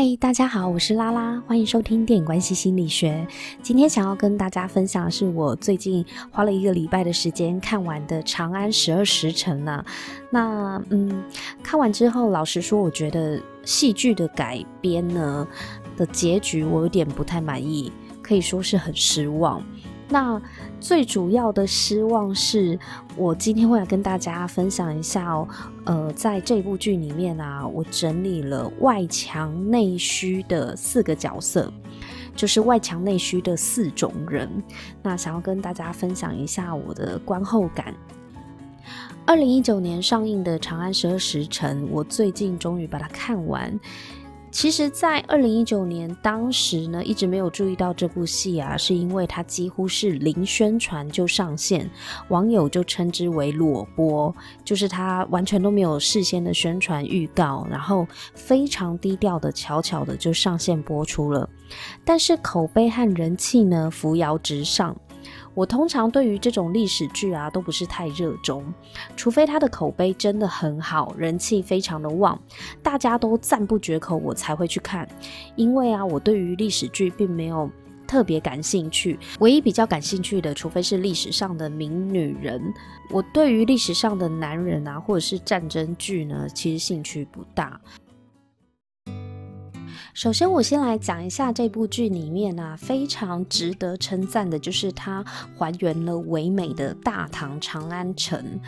嗨，大家好，我是拉拉，欢迎收听电影关系心理学。今天想要跟大家分享的是我最近花了一个礼拜的时间看完的《长安十二时辰》呐。那嗯，看完之后，老实说，我觉得戏剧的改编呢的结局我有点不太满意，可以说是很失望。那最主要的失望是我今天会来跟大家分享一下哦，呃，在这部剧里面啊，我整理了外强内虚的四个角色，就是外强内虚的四种人。那想要跟大家分享一下我的观后感。二零一九年上映的《长安十二时辰》，我最近终于把它看完。其实，在二零一九年当时呢，一直没有注意到这部戏啊，是因为它几乎是零宣传就上线，网友就称之为裸播，就是它完全都没有事先的宣传预告，然后非常低调的、悄悄的就上线播出了。但是口碑和人气呢，扶摇直上。我通常对于这种历史剧啊都不是太热衷，除非它的口碑真的很好，人气非常的旺，大家都赞不绝口，我才会去看。因为啊，我对于历史剧并没有特别感兴趣，唯一比较感兴趣的，除非是历史上的名女人。我对于历史上的男人啊，或者是战争剧呢，其实兴趣不大。首先，我先来讲一下这部剧里面、啊，非常值得称赞的，就是它还原了唯美的大唐长安城。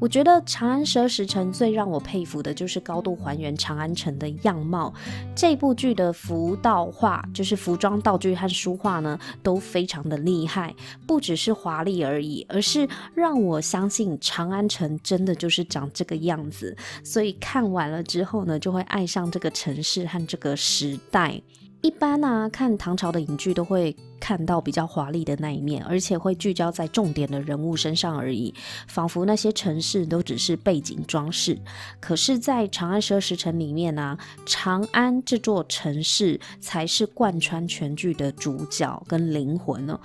我觉得《长安十二时辰》最让我佩服的就是高度还原长安城的样貌。这部剧的服道化，就是服装道具和书画呢，都非常的厉害，不只是华丽而已，而是让我相信长安城真的就是长这个样子。所以看完了之后呢，就会爱上这个城市和这个时代。一般啊，看唐朝的影剧都会看到比较华丽的那一面，而且会聚焦在重点的人物身上而已，仿佛那些城市都只是背景装饰。可是，在《长安十二时辰》里面啊，长安这座城市才是贯穿全剧的主角跟灵魂呢。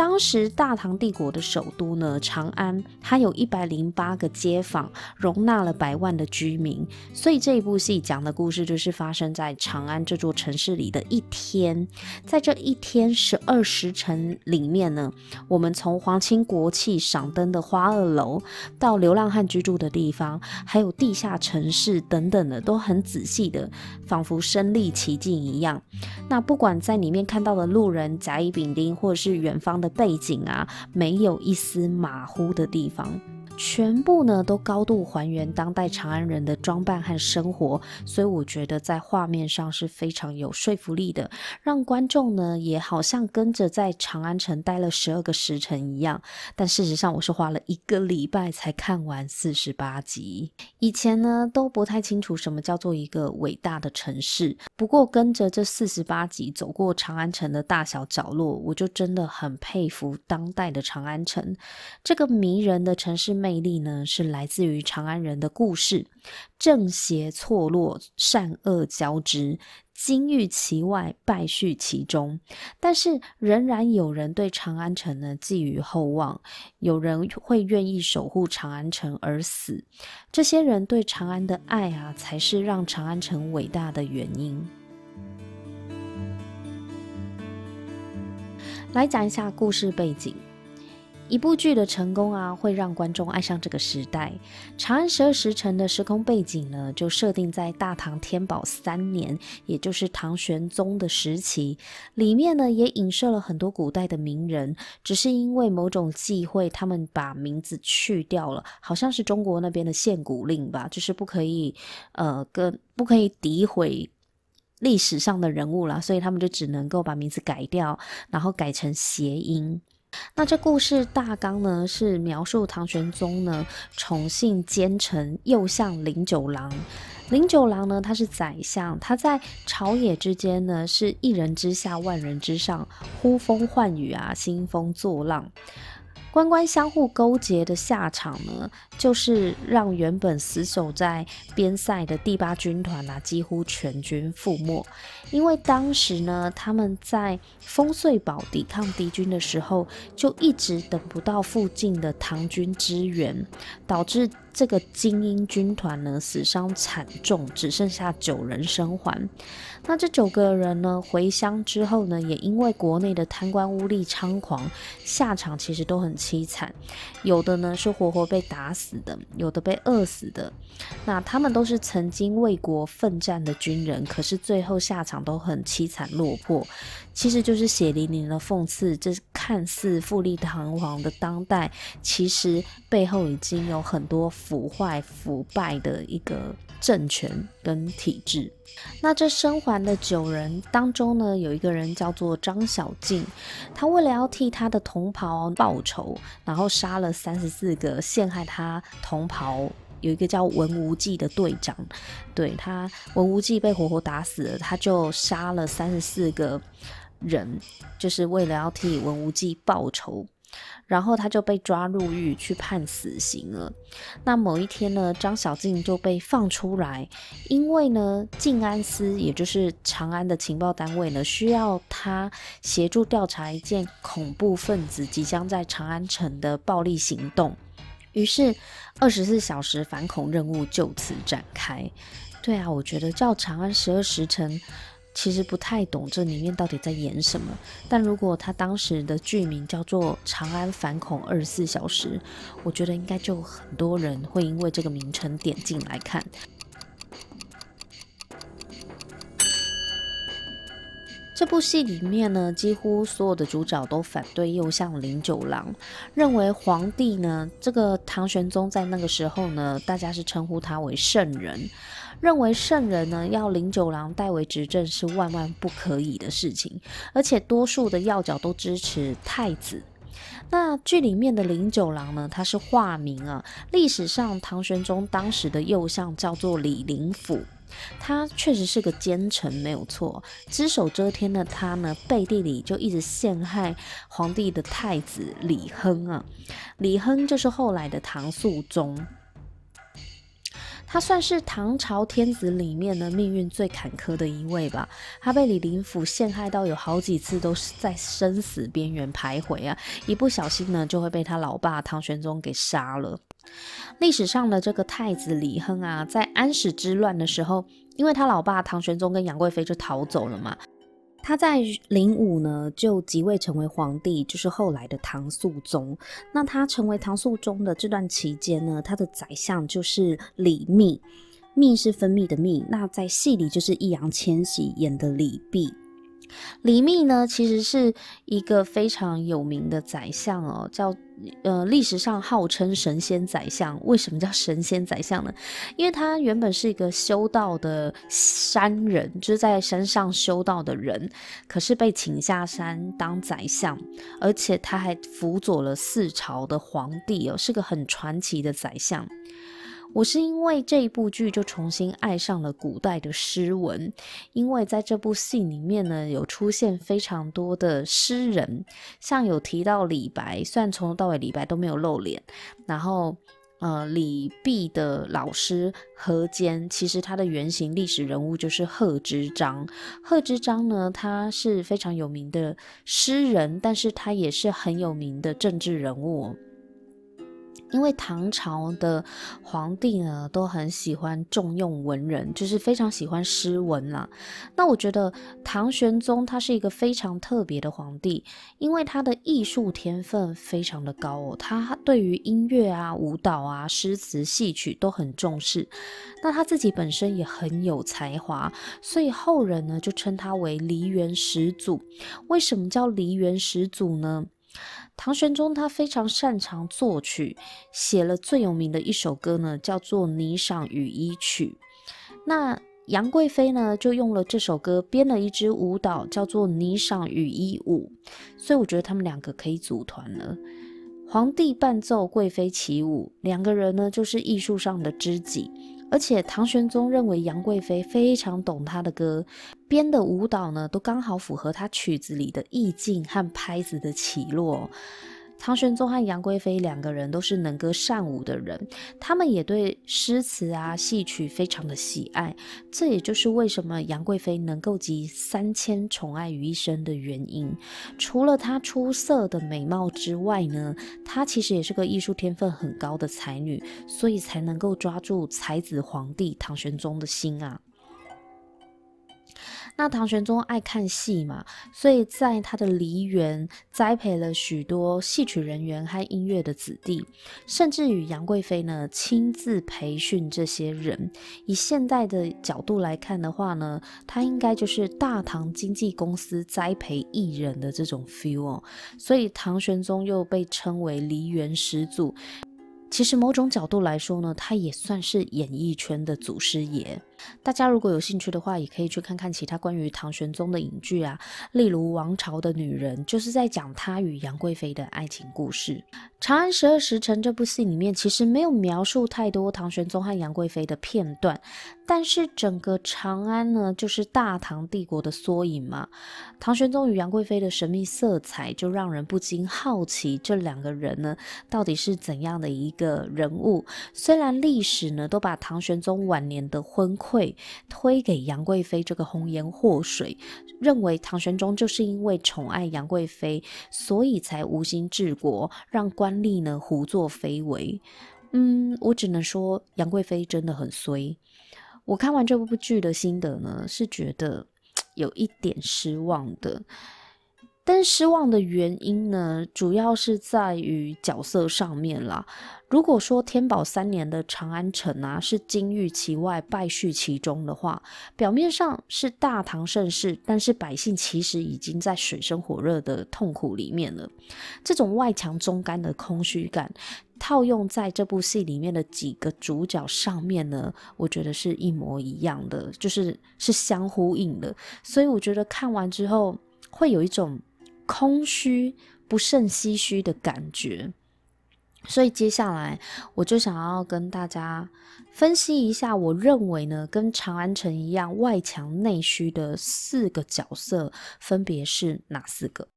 当时大唐帝国的首都呢，长安，它有一百零八个街坊，容纳了百万的居民。所以这一部戏讲的故事就是发生在长安这座城市里的一天。在这一天十二时辰里面呢，我们从皇亲国戚赏灯的花二楼，到流浪汉居住的地方，还有地下城市等等的，都很仔细的，仿佛身历其境一样。那不管在里面看到的路人甲乙丙丁，或者是远方的。背景啊，没有一丝马虎的地方。全部呢都高度还原当代长安人的装扮和生活，所以我觉得在画面上是非常有说服力的，让观众呢也好像跟着在长安城待了十二个时辰一样。但事实上，我是花了一个礼拜才看完四十八集。以前呢都不太清楚什么叫做一个伟大的城市，不过跟着这四十八集走过长安城的大小角落，我就真的很佩服当代的长安城这个迷人的城市魅魅力呢，是来自于长安人的故事，正邪错落，善恶交织，金玉其外，败絮其中。但是仍然有人对长安城呢寄予厚望，有人会愿意守护长安城而死。这些人对长安的爱啊，才是让长安城伟大的原因。来讲一下故事背景。一部剧的成功啊，会让观众爱上这个时代。《长安十二时辰》的时空背景呢，就设定在大唐天宝三年，也就是唐玄宗的时期。里面呢，也影射了很多古代的名人，只是因为某种忌讳，他们把名字去掉了，好像是中国那边的限古令吧，就是不可以，呃，跟不可以诋毁历史上的人物啦，所以他们就只能够把名字改掉，然后改成谐音。那这故事大纲呢，是描述唐玄宗呢宠幸奸臣右相林九郎。林九郎呢，他是宰相，他在朝野之间呢是一人之下万人之上，呼风唤雨啊，兴风作浪。官官相互勾结的下场呢，就是让原本死守在边塞的第八军团啊，几乎全军覆没。因为当时呢，他们在烽燧堡抵抗敌军的时候，就一直等不到附近的唐军支援，导致这个精英军团呢死伤惨重，只剩下九人生还。那这九个人呢回乡之后呢，也因为国内的贪官污吏猖狂，下场其实都很凄惨。有的呢是活活被打死的，有的被饿死的。那他们都是曾经为国奋战的军人，可是最后下场都很凄惨落魄。其实就是血淋淋的讽刺，这看似富丽堂皇的当代，其实背后已经有很多腐坏、腐败的一个政权跟体制。那这生还的九人当中呢，有一个人叫做张小敬，他为了要替他的同袍报仇，然后杀了三十四个陷害他同袍。有一个叫文无忌的队长，对，他文无忌被活活打死了，他就杀了三十四个人，就是为了要替文无忌报仇。然后他就被抓入狱去判死刑了。那某一天呢，张小静就被放出来，因为呢，静安司也就是长安的情报单位呢，需要他协助调查一件恐怖分子即将在长安城的暴力行动。于是，二十四小时反恐任务就此展开。对啊，我觉得叫《长安十二时辰》。其实不太懂这里面到底在演什么，但如果他当时的剧名叫做《长安反恐二十四小时》，我觉得应该就很多人会因为这个名称点进来看。这部戏里面呢，几乎所有的主角都反对右相林九郎，认为皇帝呢，这个唐玄宗在那个时候呢，大家是称呼他为圣人。认为圣人呢，要林九郎代为执政是万万不可以的事情，而且多数的要角都支持太子。那剧里面的林九郎呢，他是化名啊。历史上唐玄宗当时的右相叫做李林甫，他确实是个奸臣，没有错。只手遮天的他呢，背地里就一直陷害皇帝的太子李亨啊。李亨就是后来的唐肃宗。他算是唐朝天子里面呢，命运最坎坷的一位吧。他被李林甫陷害到有好几次都是在生死边缘徘徊啊，一不小心呢就会被他老爸唐玄宗给杀了。历史上的这个太子李亨啊，在安史之乱的时候，因为他老爸唐玄宗跟杨贵妃就逃走了嘛。他在灵武呢，就即位成为皇帝，就是后来的唐肃宗。那他成为唐肃宗的这段期间呢，他的宰相就是李密，密是分泌的密。那在戏里就是易烊千玺演的李泌。李密呢，其实是一个非常有名的宰相哦，叫呃历史上号称神仙宰相。为什么叫神仙宰相呢？因为他原本是一个修道的山人，就是在山上修道的人，可是被请下山当宰相，而且他还辅佐了四朝的皇帝哦，是个很传奇的宰相。我是因为这一部剧就重新爱上了古代的诗文，因为在这部戏里面呢，有出现非常多的诗人，像有提到李白，虽然从头到尾李白都没有露脸，然后呃李泌的老师何坚，其实他的原型历史人物就是贺知章。贺知章呢，他是非常有名的诗人，但是他也是很有名的政治人物。因为唐朝的皇帝呢，都很喜欢重用文人，就是非常喜欢诗文啦。那我觉得唐玄宗他是一个非常特别的皇帝，因为他的艺术天分非常的高哦，他对于音乐啊、舞蹈啊、诗词戏曲都很重视。那他自己本身也很有才华，所以后人呢就称他为梨园始祖。为什么叫梨园始祖呢？唐玄宗他非常擅长作曲，写了最有名的一首歌呢，叫做《霓裳羽衣曲》。那杨贵妃呢，就用了这首歌编了一支舞蹈，叫做《霓裳羽衣舞》。所以我觉得他们两个可以组团了。皇帝伴奏，贵妃起舞，两个人呢就是艺术上的知己。而且唐玄宗认为杨贵妃非常懂他的歌，编的舞蹈呢都刚好符合他曲子里的意境和拍子的起落。唐玄宗和杨贵妃两个人都是能歌善舞的人，他们也对诗词啊、戏曲非常的喜爱，这也就是为什么杨贵妃能够集三千宠爱于一身的原因。除了她出色的美貌之外呢，她其实也是个艺术天分很高的才女，所以才能够抓住才子皇帝唐玄宗的心啊。那唐玄宗爱看戏嘛，所以在他的梨园栽培了许多戏曲人员和音乐的子弟，甚至于杨贵妃呢亲自培训这些人。以现代的角度来看的话呢，他应该就是大唐经纪公司栽培艺人的这种 feel 哦。所以唐玄宗又被称为梨园始祖。其实某种角度来说呢，他也算是演艺圈的祖师爷。大家如果有兴趣的话，也可以去看看其他关于唐玄宗的影剧啊，例如《王朝的女人》，就是在讲他与杨贵妃的爱情故事。《长安十二时辰》这部戏里面其实没有描述太多唐玄宗和杨贵妃的片段，但是整个长安呢，就是大唐帝国的缩影嘛。唐玄宗与杨贵妃的神秘色彩，就让人不禁好奇，这两个人呢，到底是怎样的一个人物？虽然历史呢，都把唐玄宗晚年的昏会推给杨贵妃这个红颜祸水，认为唐玄宗就是因为宠爱杨贵妃，所以才无心治国，让官吏呢胡作非为。嗯，我只能说杨贵妃真的很衰。我看完这部剧的心得呢，是觉得 有一点失望的。但失望的原因呢，主要是在于角色上面啦。如果说天宝三年的长安城啊是金玉其外，败絮其中的话，表面上是大唐盛世，但是百姓其实已经在水深火热的痛苦里面了。这种外强中干的空虚感，套用在这部戏里面的几个主角上面呢，我觉得是一模一样的，就是是相呼应的。所以我觉得看完之后会有一种。空虚、不甚唏嘘的感觉，所以接下来我就想要跟大家分析一下，我认为呢，跟长安城一样外强内虚的四个角色分别是哪四个？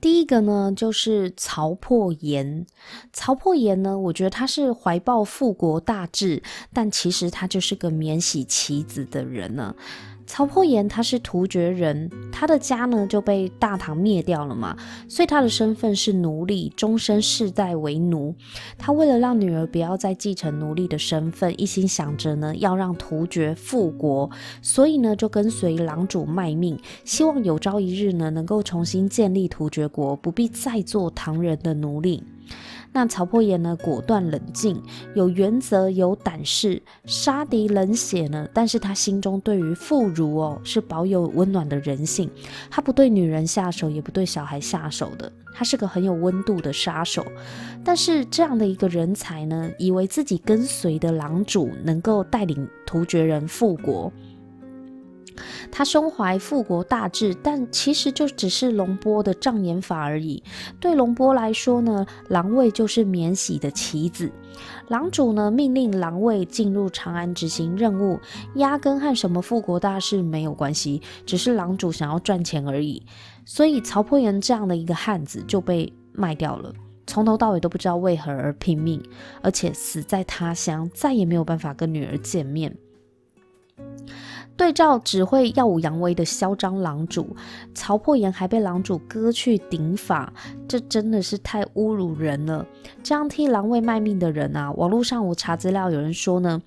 第一个呢，就是曹破岩。曹破岩呢，我觉得他是怀抱复国大志，但其实他就是个免洗棋子的人呢。曹破岩他是突厥人，他的家呢就被大唐灭掉了嘛，所以他的身份是奴隶，终身世代为奴。他为了让女儿不要再继承奴隶的身份，一心想着呢要让突厥复国，所以呢就跟随狼主卖命，希望有朝一日呢能够重新建立突厥国，不必再做唐人的奴隶。那曹破岩呢，果断冷静，有原则，有胆识，杀敌冷血呢。但是他心中对于妇孺哦，是保有温暖的人性。他不对女人下手，也不对小孩下手的。他是个很有温度的杀手。但是这样的一个人才呢，以为自己跟随的狼主能够带领突厥人复国。他胸怀复国大志，但其实就只是龙波的障眼法而已。对龙波来说呢，狼卫就是免洗的棋子。狼主呢，命令狼卫进入长安执行任务，压根和什么复国大事没有关系，只是狼主想要赚钱而已。所以曹破岩这样的一个汉子就被卖掉了，从头到尾都不知道为何而拼命，而且死在他乡，再也没有办法跟女儿见面。对照只会耀武扬威的嚣张狼主，曹破岩还被狼主割去顶发，这真的是太侮辱人了。这样替狼卫卖命的人啊，网络上我查资料，有人说呢，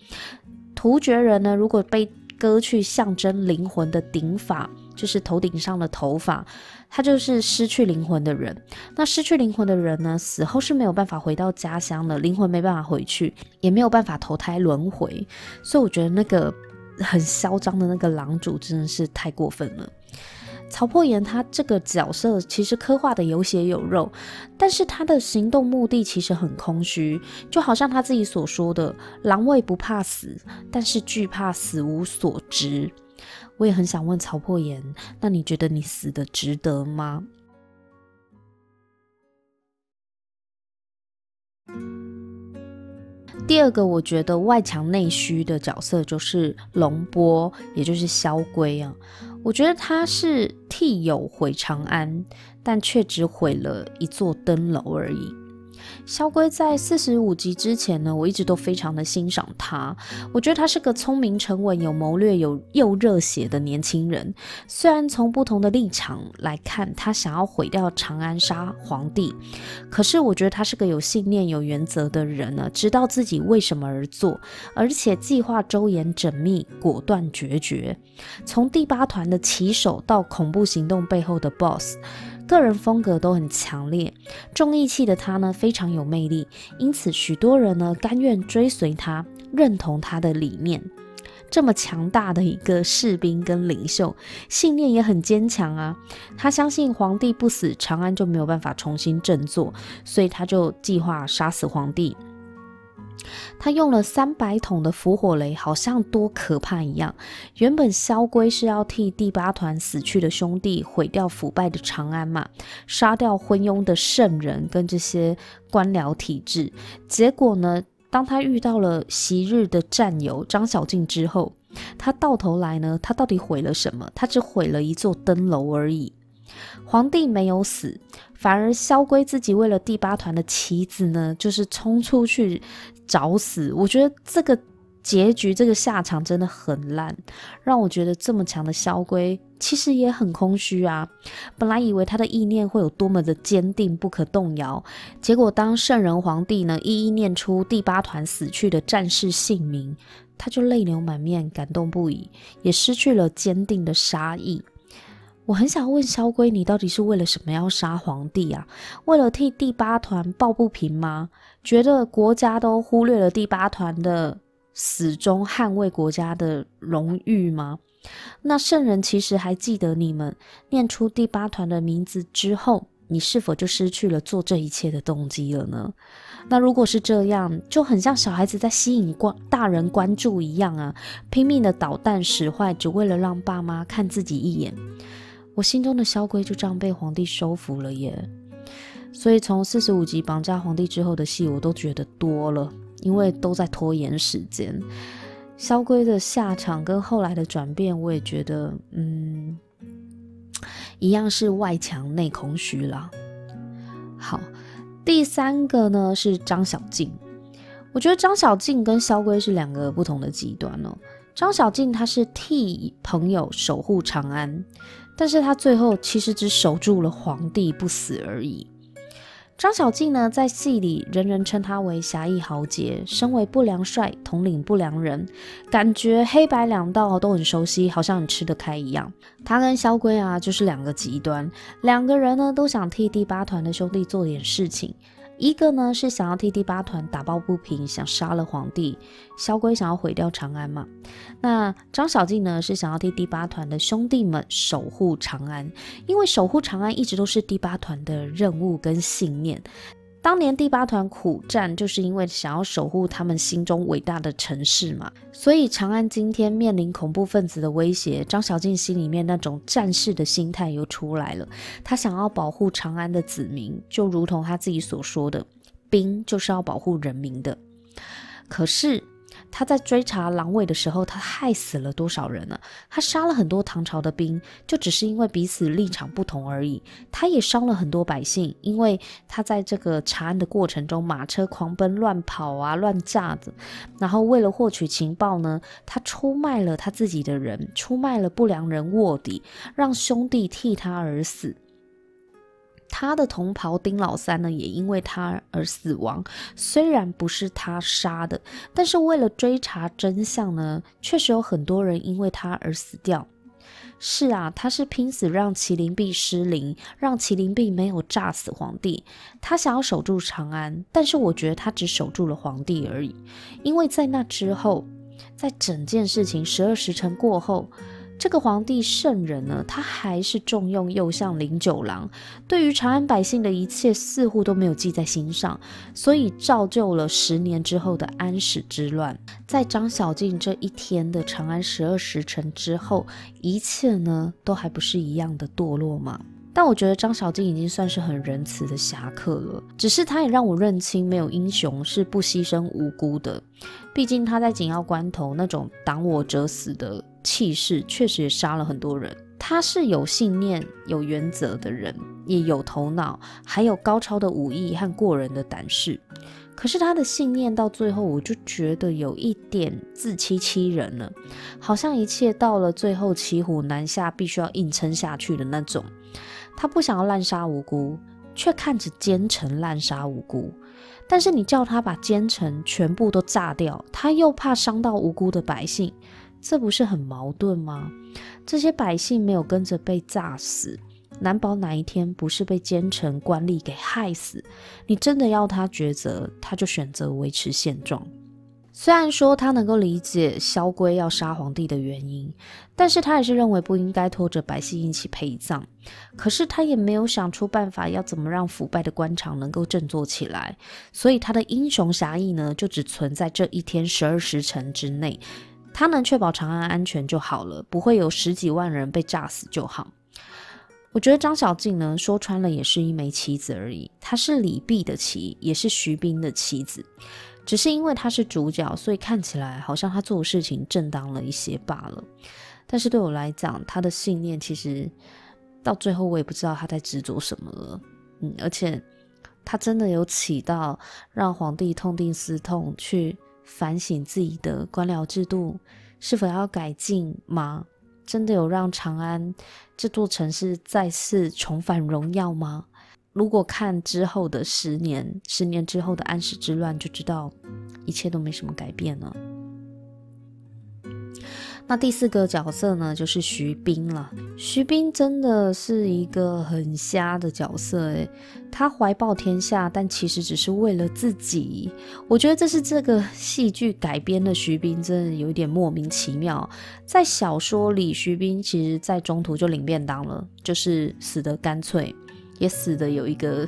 突厥人呢，如果被割去象征灵魂的顶发，就是头顶上的头发，他就是失去灵魂的人。那失去灵魂的人呢，死后是没有办法回到家乡的，灵魂没办法回去，也没有办法投胎轮回。所以我觉得那个。很嚣张的那个狼主真的是太过分了。曹破岩他这个角色其实刻画的有血有肉，但是他的行动目的其实很空虚，就好像他自己所说的“狼卫不怕死，但是惧怕死无所值”。我也很想问曹破岩，那你觉得你死的值得吗？第二个，我觉得外强内虚的角色就是龙波，也就是萧规啊。我觉得他是替友毁长安，但却只毁了一座灯楼而已。萧规在四十五集之前呢，我一直都非常的欣赏他。我觉得他是个聪明沉稳、有谋略、有又热血的年轻人。虽然从不同的立场来看，他想要毁掉长安、杀皇帝，可是我觉得他是个有信念、有原则的人呢，知道自己为什么而做，而且计划周延、缜密、果断决绝。从第八团的旗手到恐怖行动背后的 BOSS。个人风格都很强烈，重义气的他呢，非常有魅力，因此许多人呢甘愿追随他，认同他的理念。这么强大的一个士兵跟领袖，信念也很坚强啊。他相信皇帝不死，长安就没有办法重新振作，所以他就计划杀死皇帝。他用了三百桶的伏火雷，好像多可怕一样。原本萧规是要替第八团死去的兄弟毁掉腐败的长安嘛，杀掉昏庸的圣人跟这些官僚体制。结果呢，当他遇到了昔日的战友张小敬之后，他到头来呢，他到底毁了什么？他只毁了一座登楼而已。皇帝没有死，反而萧规自己为了第八团的棋子呢，就是冲出去找死。我觉得这个结局，这个下场真的很烂，让我觉得这么强的萧规其实也很空虚啊。本来以为他的意念会有多么的坚定不可动摇，结果当圣人皇帝呢一一念出第八团死去的战士姓名，他就泪流满面，感动不已，也失去了坚定的杀意。我很想问萧规，你到底是为了什么要杀皇帝啊？为了替第八团抱不平吗？觉得国家都忽略了第八团的死忠，捍卫国家的荣誉吗？那圣人其实还记得你们，念出第八团的名字之后，你是否就失去了做这一切的动机了呢？那如果是这样，就很像小孩子在吸引关大人关注一样啊，拼命的捣蛋使坏，只为了让爸妈看自己一眼。我心中的萧规就这样被皇帝收服了耶，所以从四十五集绑架皇帝之后的戏，我都觉得多了，因为都在拖延时间。萧规的下场跟后来的转变，我也觉得，嗯，一样是外强内空虚啦。好，第三个呢是张小静，我觉得张小静跟萧规是两个不同的极端哦。张小静他是替朋友守护长安。但是他最后其实只守住了皇帝不死而已。张小敬呢，在戏里人人称他为侠义豪杰，身为不良帅，统领不良人，感觉黑白两道都很熟悉，好像很吃得开一样。他跟萧规啊，就是两个极端，两个人呢都想替第八团的兄弟做点事情。一个呢是想要替第八团打抱不平，想杀了皇帝；萧规想要毁掉长安嘛。那张小敬呢是想要替第八团的兄弟们守护长安，因为守护长安一直都是第八团的任务跟信念。当年第八团苦战，就是因为想要守护他们心中伟大的城市嘛。所以长安今天面临恐怖分子的威胁，张小静心里面那种战士的心态又出来了。他想要保护长安的子民，就如同他自己所说的，兵就是要保护人民的。可是。他在追查狼尾的时候，他害死了多少人呢？他杀了很多唐朝的兵，就只是因为彼此立场不同而已。他也伤了很多百姓，因为他在这个查案的过程中，马车狂奔、乱跑啊、乱炸的。然后为了获取情报呢，他出卖了他自己的人，出卖了不良人卧底，让兄弟替他而死。他的同袍丁老三呢，也因为他而死亡。虽然不是他杀的，但是为了追查真相呢，确实有很多人因为他而死掉。是啊，他是拼死让麒麟臂失灵，让麒麟臂没有炸死皇帝。他想要守住长安，但是我觉得他只守住了皇帝而已。因为在那之后，在整件事情十二时辰过后。这个皇帝圣人呢，他还是重用右相林九郎，对于长安百姓的一切似乎都没有记在心上，所以造就了十年之后的安史之乱。在张小敬这一天的长安十二时辰之后，一切呢都还不是一样的堕落吗？但我觉得张小敬已经算是很仁慈的侠客了，只是他也让我认清，没有英雄是不牺牲无辜的。毕竟他在紧要关头那种挡我者死的气势，确实也杀了很多人。他是有信念、有原则的人，也有头脑，还有高超的武艺和过人的胆识。可是他的信念到最后，我就觉得有一点自欺欺人了，好像一切到了最后骑虎难下，必须要硬撑下去的那种。他不想要滥杀无辜，却看着奸臣滥杀无辜。但是你叫他把奸臣全部都炸掉，他又怕伤到无辜的百姓。这不是很矛盾吗？这些百姓没有跟着被炸死，难保哪一天不是被奸臣官吏给害死。你真的要他抉择，他就选择维持现状。虽然说他能够理解萧规要杀皇帝的原因，但是他也是认为不应该拖着百姓一起陪葬。可是他也没有想出办法要怎么让腐败的官场能够振作起来，所以他的英雄侠义呢，就只存在这一天十二时辰之内。他能确保长安安全就好了，不会有十几万人被炸死就好。我觉得张小静呢，说穿了也是一枚棋子而已。他是李泌的棋，也是徐斌的棋子，只是因为他是主角，所以看起来好像他做的事情正当了一些罢了。但是对我来讲，他的信念其实到最后我也不知道他在执着什么了。嗯，而且他真的有起到让皇帝痛定思痛去。反省自己的官僚制度是否要改进吗？真的有让长安这座城市再次重返荣耀吗？如果看之后的十年，十年之后的安史之乱，就知道一切都没什么改变了。那第四个角色呢，就是徐彬了。徐彬真的是一个很瞎的角色诶，他怀抱天下，但其实只是为了自己。我觉得这是这个戏剧改编的徐彬，真的有点莫名其妙。在小说里，徐彬其实在中途就领便当了，就是死得干脆。也死的有一个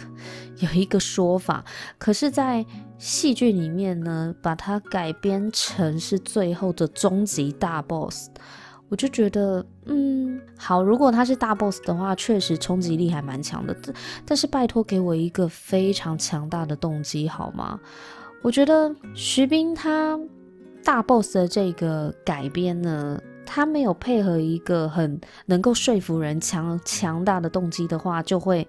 有一个说法，可是，在戏剧里面呢，把它改编成是最后的终极大 boss，我就觉得，嗯，好，如果他是大 boss 的话，确实冲击力还蛮强的。但是拜托给我一个非常强大的动机好吗？我觉得徐彬他大 boss 的这个改编呢。他没有配合一个很能够说服人强强大的动机的话，就会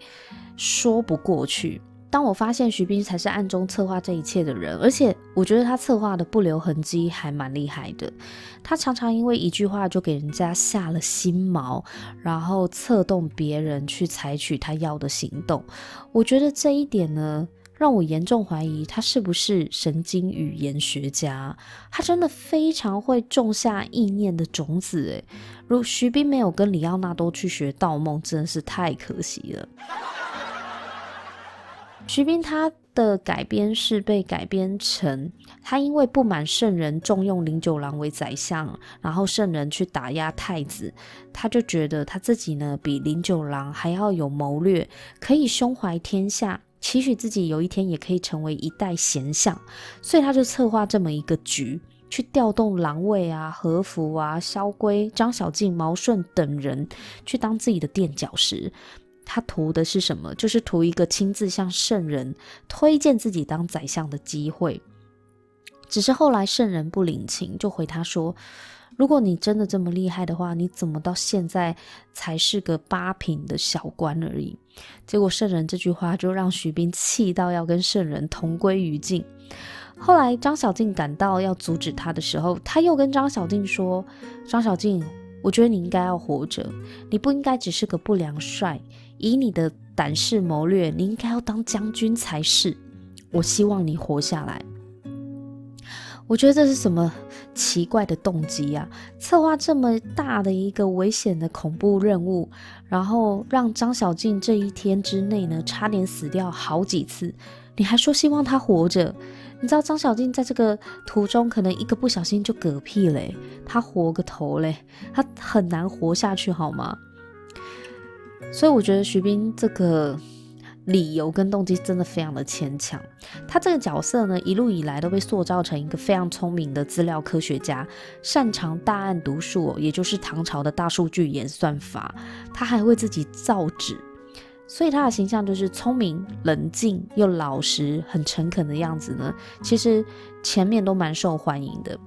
说不过去。当我发现徐斌才是暗中策划这一切的人，而且我觉得他策划的不留痕迹，还蛮厉害的。他常常因为一句话就给人家下了心锚，然后策动别人去采取他要的行动。我觉得这一点呢。让我严重怀疑他是不是神经语言学家？他真的非常会种下意念的种子，诶，如徐斌没有跟李奥纳多去学盗梦，真的是太可惜了。徐斌他的改编是被改编成他因为不满圣人重用林九郎为宰相，然后圣人去打压太子，他就觉得他自己呢比林九郎还要有谋略，可以胸怀天下。期许自己有一天也可以成为一代贤相，所以他就策划这么一个局，去调动狼卫啊、和服啊、萧规、张小静、毛顺等人去当自己的垫脚石。他图的是什么？就是图一个亲自向圣人推荐自己当宰相的机会。只是后来圣人不领情，就回他说。如果你真的这么厉害的话，你怎么到现在才是个八品的小官而已？结果圣人这句话就让徐斌气到要跟圣人同归于尽。后来张小静赶到要阻止他的时候，他又跟张小静说：“张小静，我觉得你应该要活着，你不应该只是个不良帅。以你的胆识谋略，你应该要当将军才是。我希望你活下来。”我觉得这是什么奇怪的动机呀？策划这么大的一个危险的恐怖任务，然后让张小静这一天之内呢，差点死掉好几次，你还说希望他活着？你知道张小静在这个途中可能一个不小心就嗝屁嘞，他活个头嘞，他很难活下去好吗？所以我觉得徐斌这个。理由跟动机真的非常的牵强。他这个角色呢，一路以来都被塑造成一个非常聪明的资料科学家，擅长大案读数，也就是唐朝的大数据演算法。他还会自己造纸，所以他的形象就是聪明、冷静又老实、很诚恳的样子呢。其实前面都蛮受欢迎的。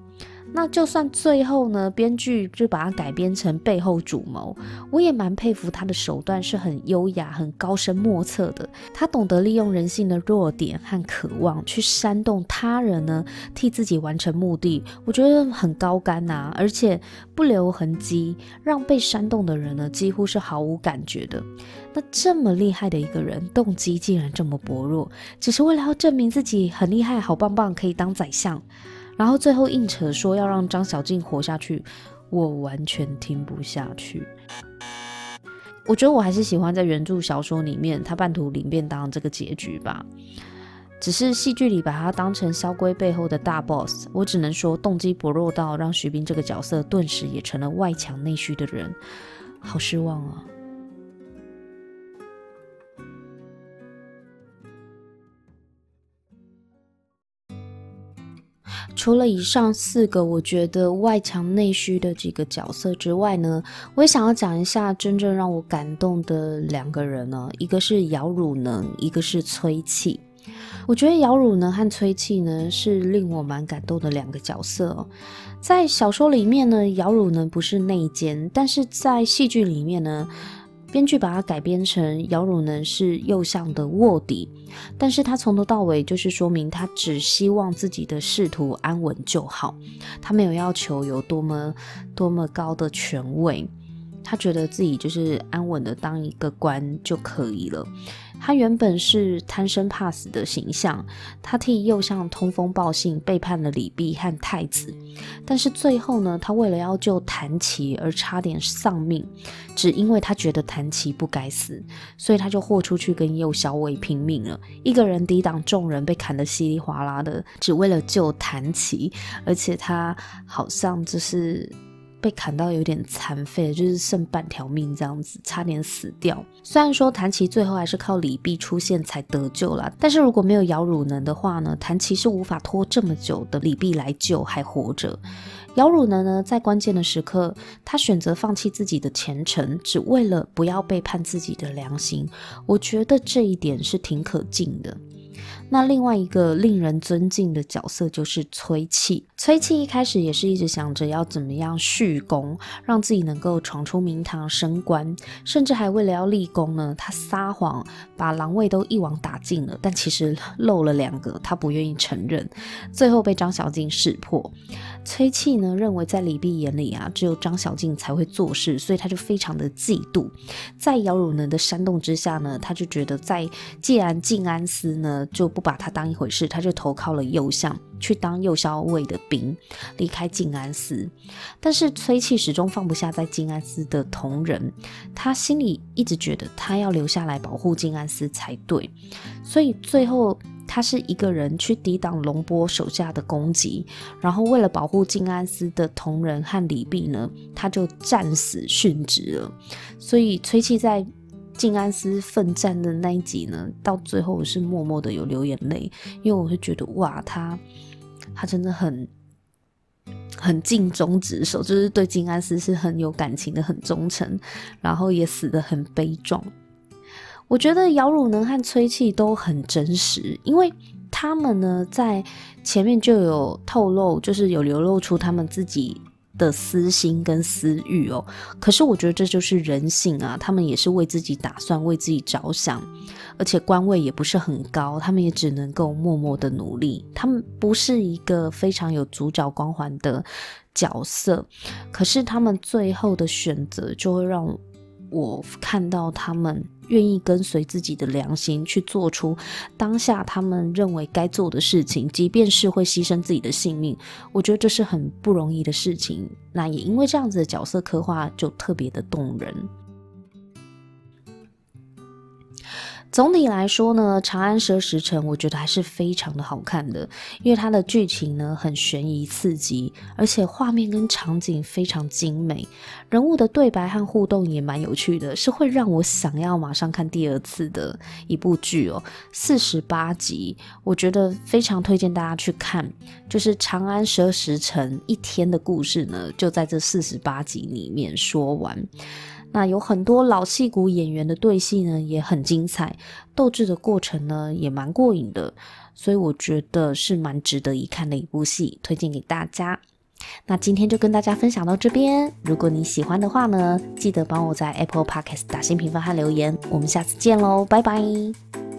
那就算最后呢，编剧就把它改编成背后主谋，我也蛮佩服他的手段是很优雅、很高深莫测的。他懂得利用人性的弱点和渴望，去煽动他人呢，替自己完成目的。我觉得很高干呐、啊，而且不留痕迹，让被煽动的人呢，几乎是毫无感觉的。那这么厉害的一个人，动机竟然这么薄弱，只是为了要证明自己很厉害、好棒棒，可以当宰相。然后最后硬扯说要让张小静活下去，我完全听不下去。我觉得我还是喜欢在原著小说里面他半途领便当这个结局吧。只是戏剧里把他当成萧规背后的大 boss，我只能说动机薄弱到让徐冰这个角色顿时也成了外强内虚的人，好失望啊。除了以上四个我觉得外强内虚的几个角色之外呢，我也想要讲一下真正让我感动的两个人呢，一个是姚汝能，一个是崔器。我觉得姚汝能和崔器呢是令我蛮感动的两个角色哦。在小说里面呢，姚汝能不是内奸，但是在戏剧里面呢。编剧把它改编成姚汝能是右相的卧底，但是他从头到尾就是说明他只希望自己的仕途安稳就好，他没有要求有多么多么高的权位，他觉得自己就是安稳的当一个官就可以了。他原本是贪生怕死的形象，他替右相通风报信，背叛了李泌和太子。但是最后呢，他为了要救谭琪而差点丧命，只因为他觉得谭琪不该死，所以他就豁出去跟右小伟拼命了，一个人抵挡众人，被砍得稀里哗啦的，只为了救谭琪。而且他好像就是。被砍到有点残废，就是剩半条命这样子，差点死掉。虽然说谭琪最后还是靠李泌出现才得救了，但是如果没有姚汝能的话呢，谭琪是无法拖这么久的李泌来救还活着。姚汝能呢，在关键的时刻，他选择放弃自己的前程，只为了不要背叛自己的良心。我觉得这一点是挺可敬的。那另外一个令人尊敬的角色就是崔气。崔气一开始也是一直想着要怎么样续功，让自己能够闯出名堂升官，甚至还为了要立功呢，他撒谎把狼卫都一网打尽了，但其实漏了两个，他不愿意承认，最后被张小静识破。崔器呢，认为在李泌眼里啊，只有张小静才会做事，所以他就非常的嫉妒。在姚汝能的煽动之下呢，他就觉得在既然静安司呢就不把他当一回事，他就投靠了右相，去当右校尉的兵，离开静安司。但是崔器始终放不下在静安司的同仁，他心里一直觉得他要留下来保护静安司才对，所以最后。他是一个人去抵挡龙波手下的攻击，然后为了保护静安司的同仁和李泌呢，他就战死殉职了。所以崔器在静安司奋战的那一集呢，到最后我是默默的有流眼泪，因为我会觉得哇，他他真的很很尽忠职守，就是对静安司是很有感情的，很忠诚，然后也死得很悲壮。我觉得姚汝能和崔器都很真实，因为他们呢在前面就有透露，就是有流露出他们自己的私心跟私欲哦。可是我觉得这就是人性啊，他们也是为自己打算，为自己着想，而且官位也不是很高，他们也只能够默默的努力。他们不是一个非常有主角光环的角色，可是他们最后的选择就会让我看到他们。愿意跟随自己的良心去做出当下他们认为该做的事情，即便是会牺牲自己的性命，我觉得这是很不容易的事情。那也因为这样子的角色刻画就特别的动人。总体来说呢，《长安十二时辰》我觉得还是非常的好看的，因为它的剧情呢很悬疑刺激，而且画面跟场景非常精美，人物的对白和互动也蛮有趣的，是会让我想要马上看第二次的一部剧哦。四十八集，我觉得非常推荐大家去看，就是《长安十二时辰》一天的故事呢，就在这四十八集里面说完。那有很多老戏骨演员的对戏呢，也很精彩，斗智的过程呢也蛮过瘾的，所以我觉得是蛮值得一看的一部戏，推荐给大家。那今天就跟大家分享到这边，如果你喜欢的话呢，记得帮我在 Apple Podcast 打新评分和留言，我们下次见喽，拜拜。